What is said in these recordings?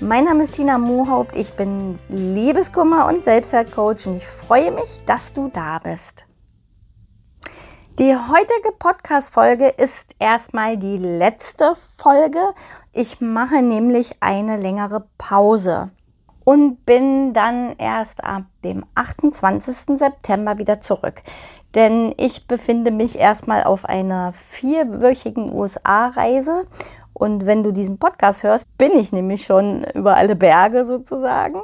Mein Name ist Tina Mohaupt, ich bin Liebeskummer und Selbstwertcoach und ich freue mich, dass du da bist. Die heutige Podcast-Folge ist erstmal die letzte Folge. Ich mache nämlich eine längere Pause und bin dann erst ab dem 28. September wieder zurück. Denn ich befinde mich erstmal auf einer vierwöchigen USA-Reise und wenn du diesen Podcast hörst, bin ich nämlich schon über alle Berge sozusagen.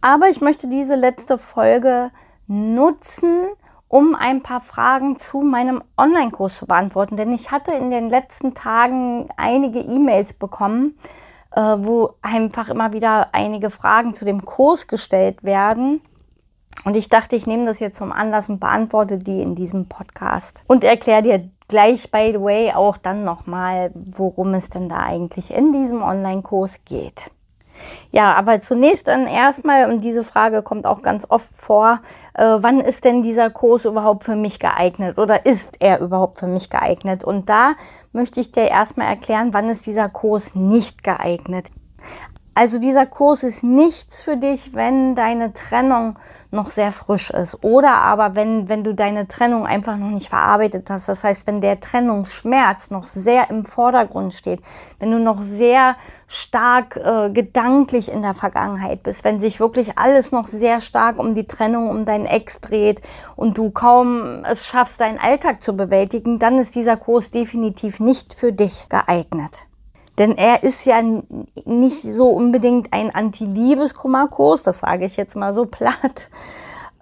Aber ich möchte diese letzte Folge nutzen, um ein paar Fragen zu meinem Online-Kurs zu beantworten. Denn ich hatte in den letzten Tagen einige E-Mails bekommen, äh, wo einfach immer wieder einige Fragen zu dem Kurs gestellt werden. Und ich dachte, ich nehme das jetzt zum Anlass und beantworte die in diesem Podcast. Und erkläre dir gleich, by the way, auch dann nochmal, worum es denn da eigentlich in diesem Online-Kurs geht. Ja, aber zunächst dann erstmal, und diese Frage kommt auch ganz oft vor, äh, wann ist denn dieser Kurs überhaupt für mich geeignet oder ist er überhaupt für mich geeignet? Und da möchte ich dir erstmal erklären, wann ist dieser Kurs nicht geeignet. Also dieser Kurs ist nichts für dich, wenn deine Trennung noch sehr frisch ist oder aber wenn, wenn du deine Trennung einfach noch nicht verarbeitet hast. Das heißt, wenn der Trennungsschmerz noch sehr im Vordergrund steht, wenn du noch sehr stark äh, gedanklich in der Vergangenheit bist, wenn sich wirklich alles noch sehr stark um die Trennung, um deinen Ex dreht und du kaum es schaffst, deinen Alltag zu bewältigen, dann ist dieser Kurs definitiv nicht für dich geeignet. Denn er ist ja nicht so unbedingt ein Anti-Liebeskummer-Kurs, das sage ich jetzt mal so platt.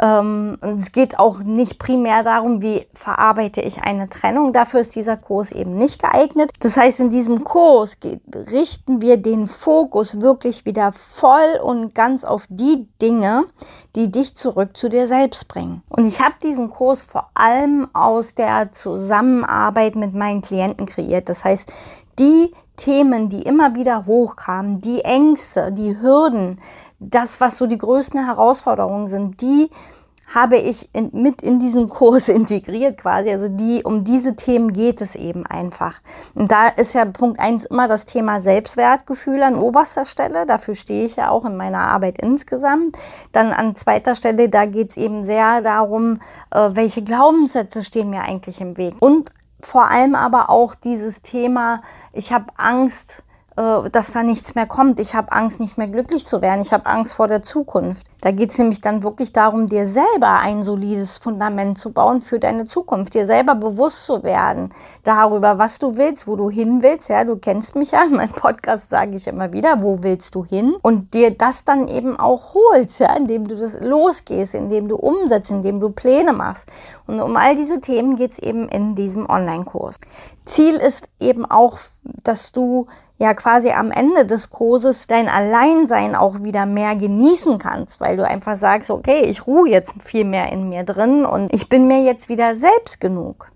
Ähm, und es geht auch nicht primär darum, wie verarbeite ich eine Trennung. Dafür ist dieser Kurs eben nicht geeignet. Das heißt, in diesem Kurs richten wir den Fokus wirklich wieder voll und ganz auf die Dinge, die dich zurück zu dir selbst bringen. Und ich habe diesen Kurs vor allem aus der Zusammenarbeit mit meinen Klienten kreiert. Das heißt, die Themen, die immer wieder hochkamen, die Ängste, die Hürden, das, was so die größten Herausforderungen sind, die habe ich in, mit in diesen Kurs integriert quasi. Also die, um diese Themen geht es eben einfach. Und da ist ja Punkt eins immer das Thema Selbstwertgefühl an oberster Stelle. Dafür stehe ich ja auch in meiner Arbeit insgesamt. Dann an zweiter Stelle, da geht es eben sehr darum, äh, welche Glaubenssätze stehen mir eigentlich im Weg. Und vor allem aber auch dieses Thema, ich habe Angst, äh, dass da nichts mehr kommt. Ich habe Angst, nicht mehr glücklich zu werden. Ich habe Angst vor der Zukunft. Da geht es nämlich dann wirklich darum, dir selber ein solides Fundament zu bauen für deine Zukunft, dir selber bewusst zu werden darüber, was du willst, wo du hin willst. Ja, du kennst mich ja, in meinem Podcast sage ich immer wieder, wo willst du hin? Und dir das dann eben auch holst, ja, indem du das losgehst, indem du umsetzt, indem du Pläne machst. Und um all diese Themen geht es eben in diesem Online-Kurs. Ziel ist eben auch, dass du ja quasi am Ende des Kurses dein Alleinsein auch wieder mehr genießen kannst, weil du einfach sagst, okay, ich ruhe jetzt viel mehr in mir drin und ich bin mir jetzt wieder selbst genug.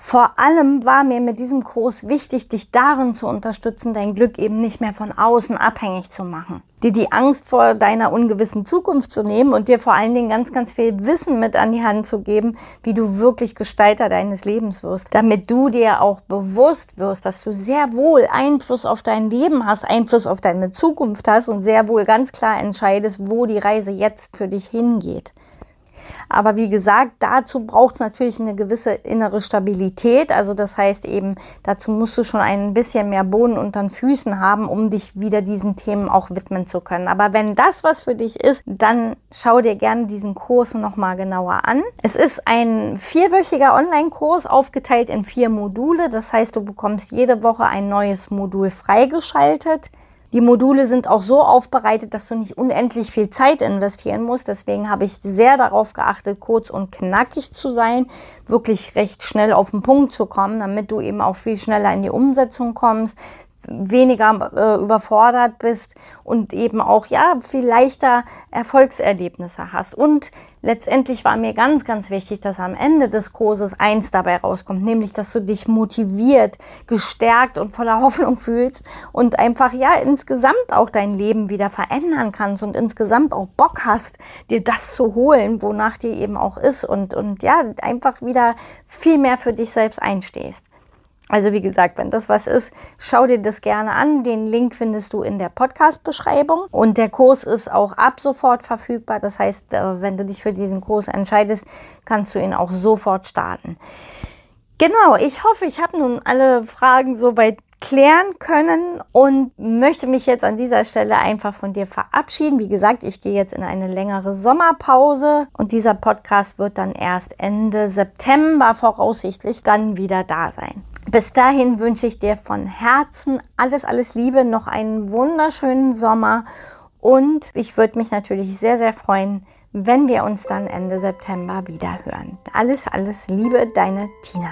Vor allem war mir mit diesem Kurs wichtig, dich darin zu unterstützen, dein Glück eben nicht mehr von außen abhängig zu machen. Dir die Angst vor deiner ungewissen Zukunft zu nehmen und dir vor allen Dingen ganz, ganz viel Wissen mit an die Hand zu geben, wie du wirklich Gestalter deines Lebens wirst. Damit du dir auch bewusst wirst, dass du sehr wohl Einfluss auf dein Leben hast, Einfluss auf deine Zukunft hast und sehr wohl ganz klar entscheidest, wo die Reise jetzt für dich hingeht. Aber wie gesagt, dazu braucht es natürlich eine gewisse innere Stabilität. Also das heißt eben, dazu musst du schon ein bisschen mehr Boden unter den Füßen haben, um dich wieder diesen Themen auch widmen zu können. Aber wenn das was für dich ist, dann schau dir gerne diesen Kurs nochmal genauer an. Es ist ein vierwöchiger Online-Kurs aufgeteilt in vier Module. Das heißt, du bekommst jede Woche ein neues Modul freigeschaltet. Die Module sind auch so aufbereitet, dass du nicht unendlich viel Zeit investieren musst. Deswegen habe ich sehr darauf geachtet, kurz und knackig zu sein, wirklich recht schnell auf den Punkt zu kommen, damit du eben auch viel schneller in die Umsetzung kommst, weniger äh, überfordert bist und eben auch ja viel leichter Erfolgserlebnisse hast. Und letztendlich war mir ganz, ganz wichtig, dass am Ende des Kurses eins dabei rauskommt, nämlich dass du dich motiviert, gestärkt und voller Hoffnung fühlst und einfach ja insgesamt auch dein Leben wieder verändern kannst und insgesamt auch Bock hast, dir das zu holen, wonach dir eben auch ist und und ja einfach wieder viel mehr für dich selbst einstehst. Also wie gesagt, wenn das was ist, schau dir das gerne an. Den Link findest du in der Podcast-Beschreibung. Und der Kurs ist auch ab sofort verfügbar. Das heißt, äh, wenn du dich für diesen Kurs entscheidest, kannst du ihn auch sofort starten. Genau, ich hoffe, ich habe nun alle Fragen soweit klären können und möchte mich jetzt an dieser Stelle einfach von dir verabschieden. Wie gesagt, ich gehe jetzt in eine längere Sommerpause und dieser Podcast wird dann erst Ende September voraussichtlich dann wieder da sein. Bis dahin wünsche ich dir von Herzen alles, alles Liebe, noch einen wunderschönen Sommer und ich würde mich natürlich sehr, sehr freuen, wenn wir uns dann Ende September wieder hören. Alles, alles Liebe, deine Tina.